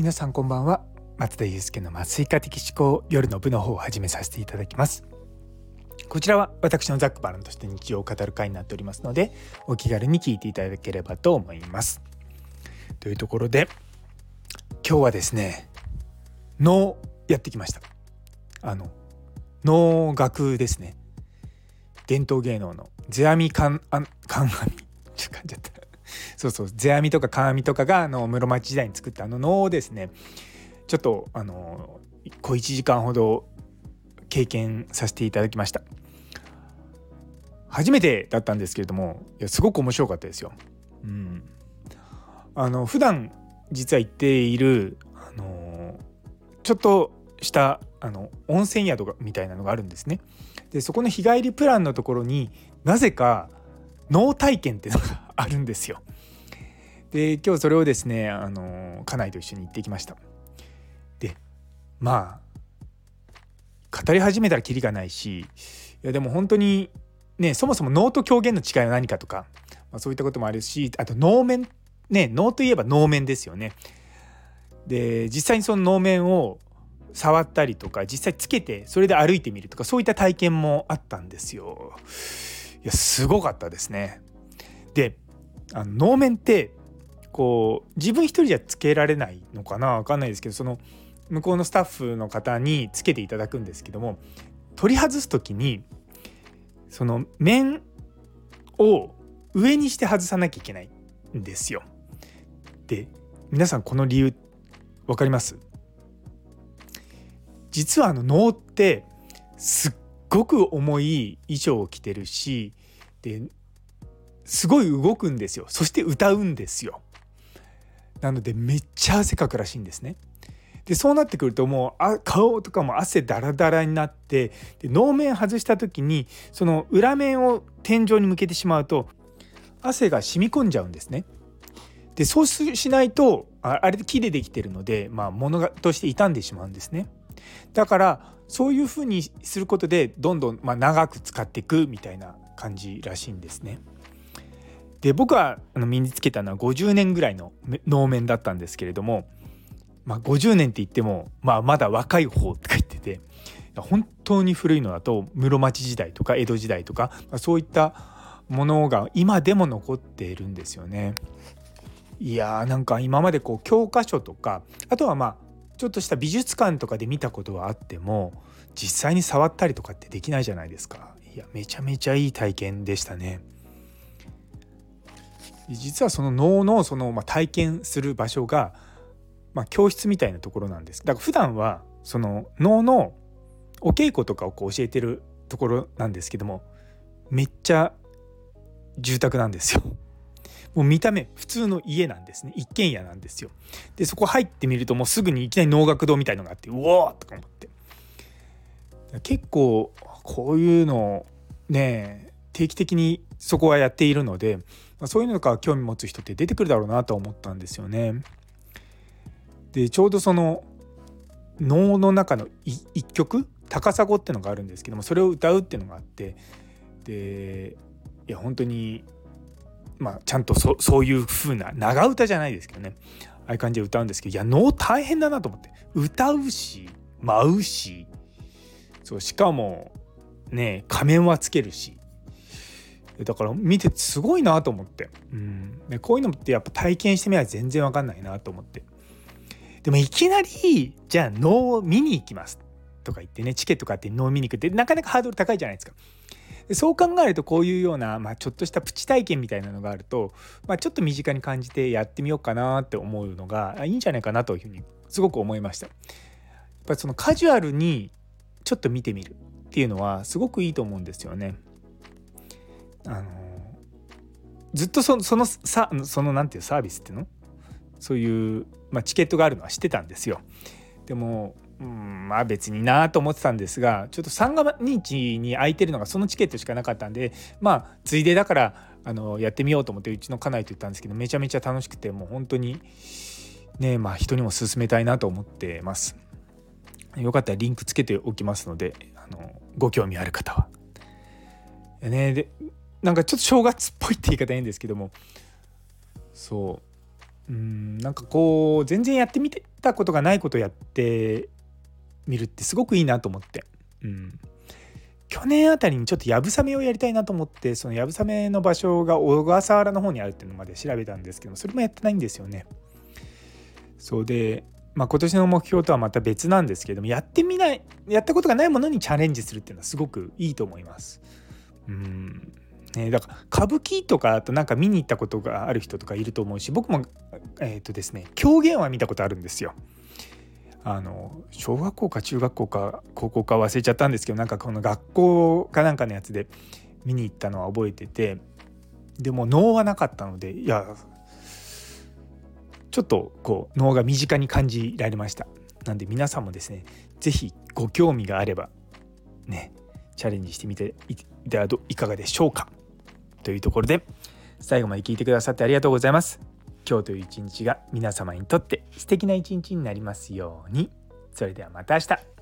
皆さんこんばんは。松田祐介の麻酔科的思考夜の部の方を始めさせていただきます。こちらは私のザックバランとして日常を語る会になっておりますのでお気軽に聞いていただければと思います。というところで今日はですね能やってきました。あの能楽ですね。伝統芸能の世阿弥観阿弥。ちょっと噛んじゃった。そうそう世阿弥とか鏡とかがあの室町時代に作ったあの能をですねちょっとあの小1時間ほど経験させていただきました初めてだったんですけれどもいやすごく面白かったですよ。うん、あの普段実は行っているあのちょっとしたあの温泉宿みたいなのがあるんですね。でそこの日帰りプランのところになぜか脳体験っていうのがあるんですよ。で今日それをですねあの家内と一緒に行ってきました。でまあ語り始めたらキリがないしいやでも本当にねそもそも脳と狂言の違いは何かとか、まあ、そういったこともあるしあと能面ね能といえば能面ですよね。で実際にその能面を触ったりとか実際つけてそれで歩いてみるとかそういった体験もあったんですよ。いやすごかったですね。であの能面ってこう自分一人じゃつけられないのかな？分かんないですけどその向こうのスタッフの方につけていただくんですけども取り外す時にその面を上にして外さなきゃいけないんですよ。で皆さんこの理由分かります？実はあの能ってすっごく重い衣装を着てるしですごい動くんですよ。そして歌うんですよ。なのでめっちゃ汗かくらしいんですね。でそうなってくるともうあ顔とかも汗だらだらになってで能面外した時にその裏面を天井に向けてしまうと汗が染み込んじゃうんですね。でそうしないとあれで木でできてるので、まあ、物がとして傷んでしまうんですね。だからそういうふうにすることでどんどんま長く使っていくみたいな感じらしいんですね。で僕はあの身につけたのは50年ぐらいの能面だったんですけれども、まあ、50年って言っても、まあ、まだ若い方って書いてて本当に古いのだと室町時代とか江戸時代とか、まあ、そういったものが今でも残っているんですよね。いやーなんか今までこう教科書とかあとはまあちょっとした美術館とかで見たことはあっても実際に触ったりとかってできないじゃないですかいやめちゃめちゃいい体験でしたね実はその脳のその、まあ、体験する場所が、まあ、教室みたいなところなんです。だから普段はその脳のお稽古とかをこう教えてるところなんですけどもめっちゃ住宅なんですよ。もう見た目普通の家なんですね。一軒家なんですよ。でそこ入ってみるともうすぐにいきなり能楽堂みたいのがあってうおーとか思って。結構こういうのね定期的にそこはやっているので、ま、そういうのとか興味持つ人って出てくるだろうなと思ったんですよね。でちょうどその能の中の一曲？高砂ってのがあるんですけどもそれを歌うっていうのがあってでいや本当にまあちゃんとそそういう風な長唄じゃないですけどねああいう感じで歌うんですけどいや能大変だなと思って歌うし舞うしそうしかもね仮面はつけるしだから見てすごいなと思って、うん、でこういうのってやっぱ体験してみれば全然わかんないなと思ってでもいきなりじゃあ能を見に行きますとか言ってねチケット買って能見に行くってなかなかハードル高いじゃないですか。でそう考えるとこういうような、まあ、ちょっとしたプチ体験みたいなのがあると、まあ、ちょっと身近に感じてやってみようかなって思うのがいいんじゃないかなというふうにすごく思いました。やっぱりそのカジュアルにちょっと見てみるっていうのはすごくいいと思うんですよね。あのずっとそのさそのなんていうサービスっていうの？そういう、まあ、チケットがあるのは知ってたんですよ。でもうんまあ別になと思ってたんですがちょっと三が日に空いてるのがそのチケットしかなかったんでまあついでだからあのやってみようと思ってうちの家内と言ったんですけどめちゃめちゃ楽しくてもう本当にねまあ人にも勧めたいなと思ってます。よかったらリンクつけておきますのであのご興味ある方は。ねでなんかちょっと正月っぽいって言い方いいんですけども。そう。うんなんかこう全然やってみたことがないことやってみるってすごくいいなと思って、うん、去年あたりにちょっとやぶさめをやりたいなと思ってそのやぶさめの場所が小笠原の方にあるっていうのまで調べたんですけどもそれもやってないんですよね。そうで、まあ、今年の目標とはまた別なんですけどもやってみないやったことがないものにチャレンジするっていうのはすごくいいと思います。うん。ね、だから歌舞伎とかあとなんか見に行ったことがある人とかいると思うし僕もえっ、ー、とですね狂言は見たことあるんですよ。あの小学校か中学校か高校か忘れちゃったんですけどなんかこの学校かなんかのやつで見に行ったのは覚えててでも能はなかったのでいやちょっとこう能が身近に感じられました。なんで皆さんもですね是非ご興味があればねチャレンジしてみていかがでしょうか。というところで最後まで聞いてくださってありがとうございます。今日という一日が皆様にとって素敵な一日になりますように。それではまた明日。